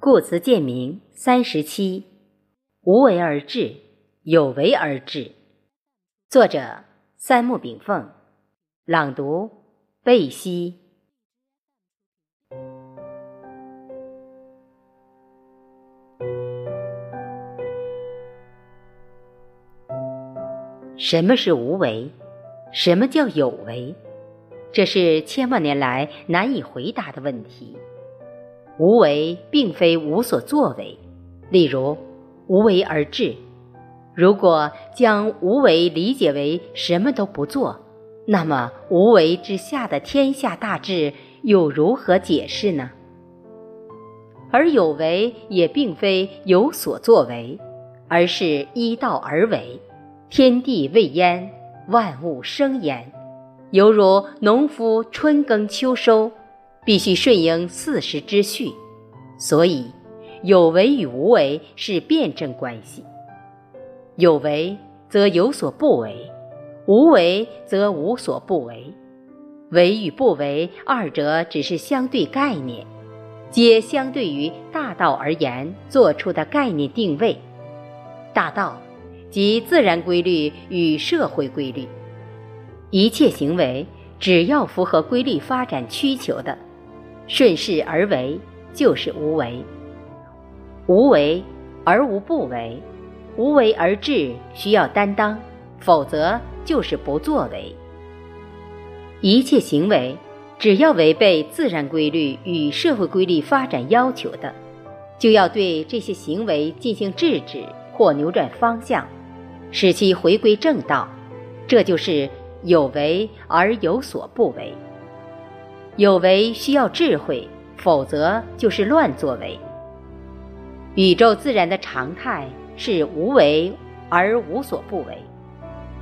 故词鉴明三十七，无为而治，有为而治。作者：三木炳凤。朗读：贝西。什么是无为？什么叫有为？这是千万年来难以回答的问题。无为并非无所作为，例如无为而治。如果将无为理解为什么都不做，那么无为之下的天下大治又如何解释呢？而有为也并非有所作为，而是依道而为。天地未焉，万物生焉，犹如农夫春耕秋收。必须顺应四时之序，所以有为与无为是辩证关系。有为则有所不为，无为则无所不为。为与不为二者只是相对概念，皆相对于大道而言做出的概念定位。大道即自然规律与社会规律，一切行为只要符合规律发展需求的。顺势而为就是无为，无为而无不为，无为而治需要担当，否则就是不作为。一切行为只要违背自然规律与社会规律发展要求的，就要对这些行为进行制止或扭转方向，使其回归正道。这就是有为而有所不为。有为需要智慧，否则就是乱作为。宇宙自然的常态是无为而无所不为，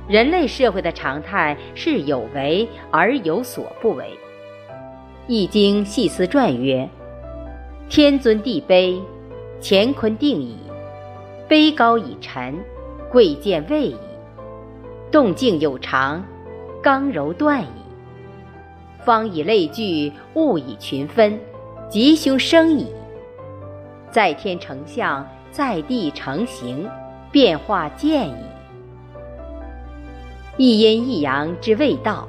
人类社会的常态是有为而有所不为。《易经》细思传曰：“天尊地卑，乾坤定矣；卑高以臣，贵贱位矣。动静有常，刚柔断矣。”方以类聚，物以群分，吉凶生矣。在天成象，在地成形，变化见矣。一阴一阳之谓道。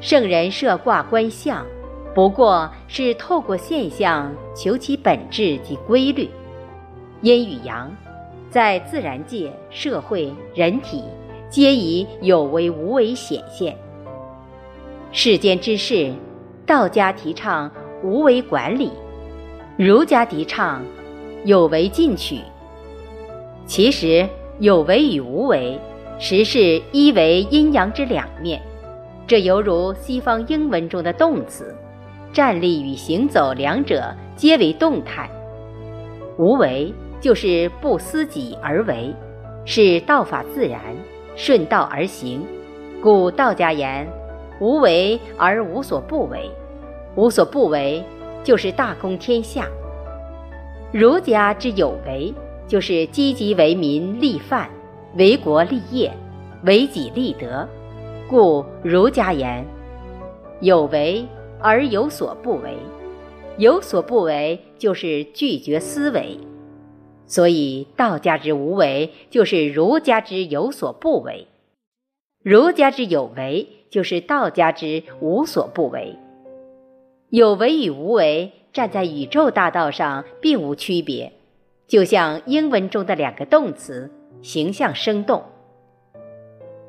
圣人设卦观象，不过是透过现象求其本质及规律。阴与阳，在自然界、社会、人体，皆以有为无为显现。世间之事，道家提倡无为管理，儒家提倡有为进取。其实有为与无为，实是一为阴阳之两面。这犹如西方英文中的动词，站立与行走两者皆为动态。无为就是不思己而为，是道法自然，顺道而行。故道家言。无为而无所不为，无所不为就是大公天下。儒家之有为，就是积极为民立范，为国立业，为己立德。故儒家言：有为而有所不为，有所不为就是拒绝思维。所以道家之无为，就是儒家之有所不为。儒家之有为。就是道家之无所不为，有为与无为站在宇宙大道上并无区别，就像英文中的两个动词，形象生动。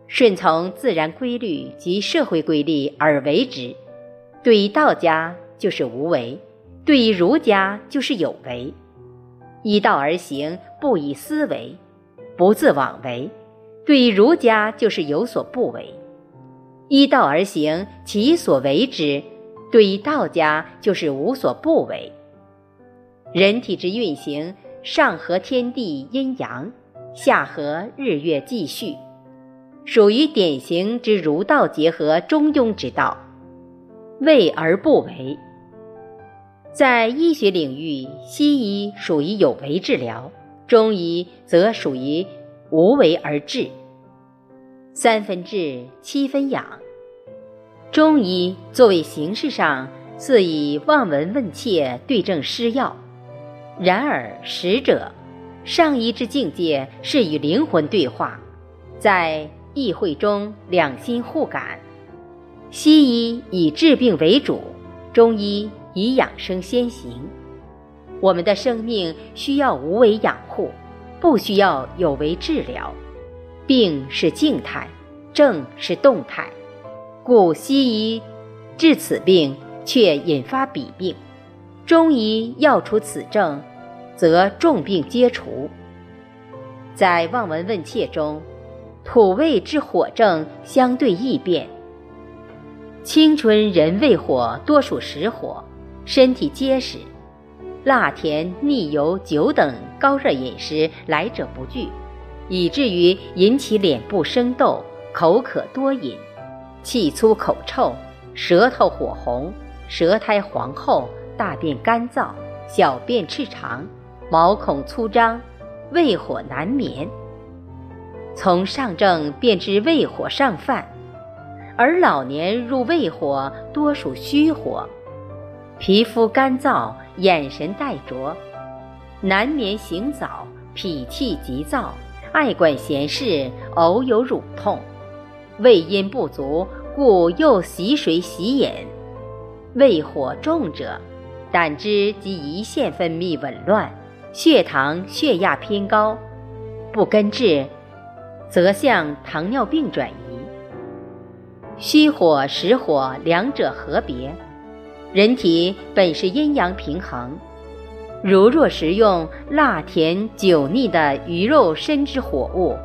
顺从自然规律及社会规律而为之，对于道家就是无为，对于儒家就是有为。依道而行，不以思维，不自枉为，对于儒家就是有所不为。依道而行，其所为之，对于道家就是无所不为。人体之运行，上合天地阴阳，下合日月继续，属于典型之儒道结合中庸之道，为而不为。在医学领域，西医属于有为治疗，中医则属于无为而治。三分治，七分养。中医作为形式上似以望闻问切对症施药，然而实者，上医之境界是与灵魂对话，在议会中两心互感。西医以治病为主，中医以养生先行。我们的生命需要无为养护，不需要有为治疗。病是静态，症是动态，故西医治此病却引发彼病，中医要除此症，则重病皆除。在望闻问切中，土味之火症相对易变。青春人胃火多属实火，身体结实，辣甜腻油酒等高热饮食来者不拒。以至于引起脸部生痘、口渴多饮、气粗口臭、舌头火红、舌苔黄厚、大便干燥、小便赤长、毛孔粗张、胃火难眠。从上症便知胃火上犯，而老年入胃火多属虚火，皮肤干燥、眼神呆拙、难眠醒早、脾气急躁。爱管闲事，偶有乳痛，胃阴不足，故又洗水洗饮。胃火重者，胆汁及胰腺分泌紊乱，血糖、血压偏高，不根治，则向糖尿病转移。虚火、实火两者何别？人体本是阴阳平衡。如若食用辣甜酒腻的鱼肉深之火物，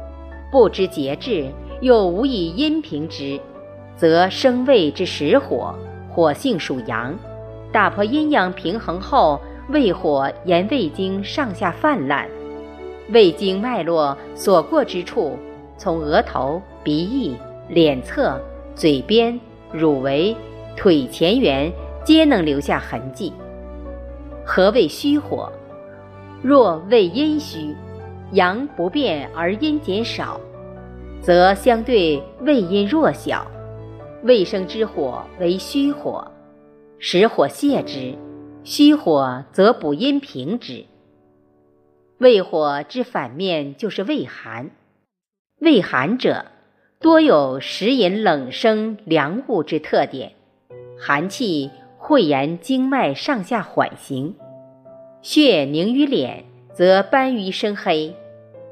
不知节制，又无以阴平之，则生胃之实火，火性属阳，打破阴阳平衡后，胃火沿胃经上下泛滥，胃经脉络所过之处，从额头、鼻翼、脸侧、嘴边、乳围、腿前缘，皆能留下痕迹。何谓虚火？若胃阴虚，阳不变而阴减少，则相对胃阴弱小，胃生之火为虚火，实火泄之，虚火则补阴平之。胃火之反面就是胃寒，胃寒者多有食饮冷生凉物之特点，寒气。会沿经脉上下缓行，血凝于脸，则斑于生黑；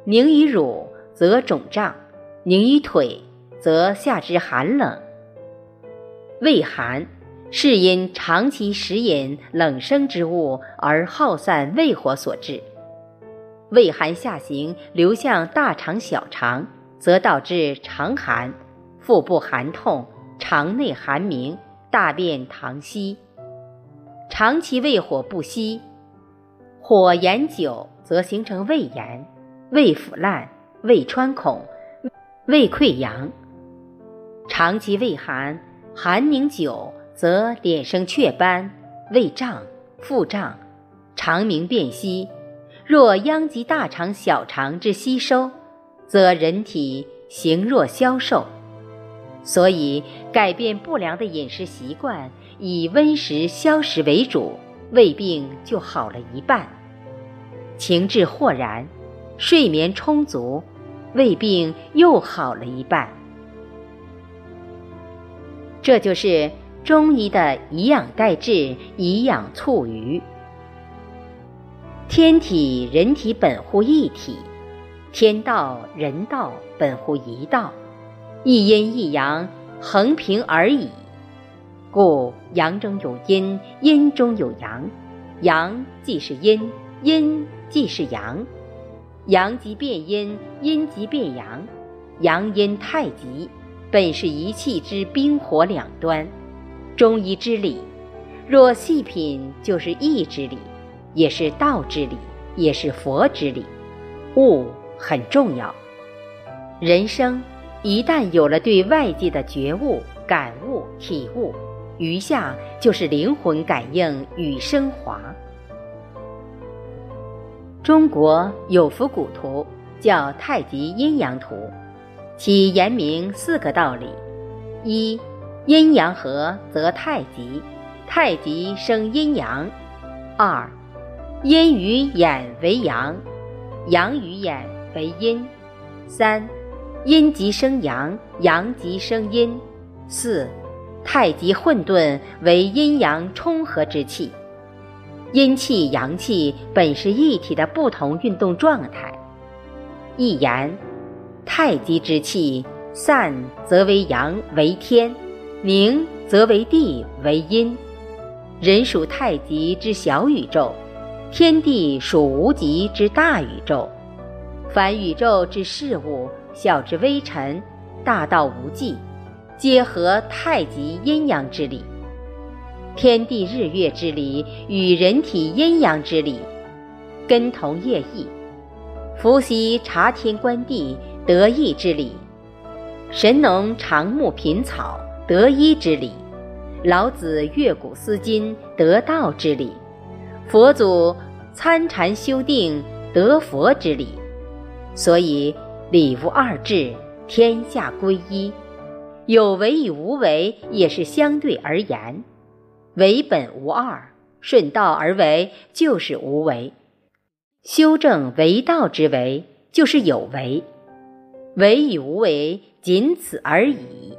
凝于乳，则肿胀；凝于腿，则下肢寒冷。胃寒是因长期食饮冷生之物而耗散胃火所致。胃寒下行，流向大肠、小肠，则导致肠寒、腹部寒痛、肠内寒鸣。大便溏稀，长期胃火不息，火炎久则形成胃炎、胃腐烂、胃穿孔、胃溃疡。长期胃寒，寒凝久则脸生雀斑、胃胀、腹胀、肠鸣便稀。若殃及大肠、小肠之吸收，则人体形弱消瘦。所以，改变不良的饮食习惯，以温食消食为主，胃病就好了一半；情志豁然，睡眠充足，胃病又好了一半。这就是中医的以养代治，以养促余。天体人体本乎一体，天道人道本乎一道。一阴一阳，恒平而已。故阳中有阴，阴中有阳，阳即是阴，阴即是阳。阳极变阴，阴极变阳，阳阴太极，本是一气之冰火两端。中医之理，若细品，就是义之理，也是道之理，也是佛之理。悟很重要，人生。一旦有了对外界的觉悟、感悟、体悟，余下就是灵魂感应与升华。中国有幅古图叫《太极阴阳图》，其言明四个道理：一、阴阳合则太极，太极生阴阳；二、阴与眼为阳，阳与眼为阴。三，阴极生阳，阳极生阴。四，太极混沌为阴阳冲合之气。阴气、阳气本是一体的不同运动状态。一言，太极之气散则为阳为天，凝则为地为阴。人属太极之小宇宙。天地属无极之大宇宙，凡宇宙之事物，小至微尘，大到无际，皆合太极阴阳之理。天地日月之理与人体阴阳之理，根同叶异。伏羲察天观地得意之理，神农尝木品草得一之理，老子阅古思今得道之理。佛祖参禅修定得佛之理，所以理无二致，天下归一。有为与无为也是相对而言，为本无二，顺道而为就是无为。修正为道之为，就是有为。为与无为仅此而已。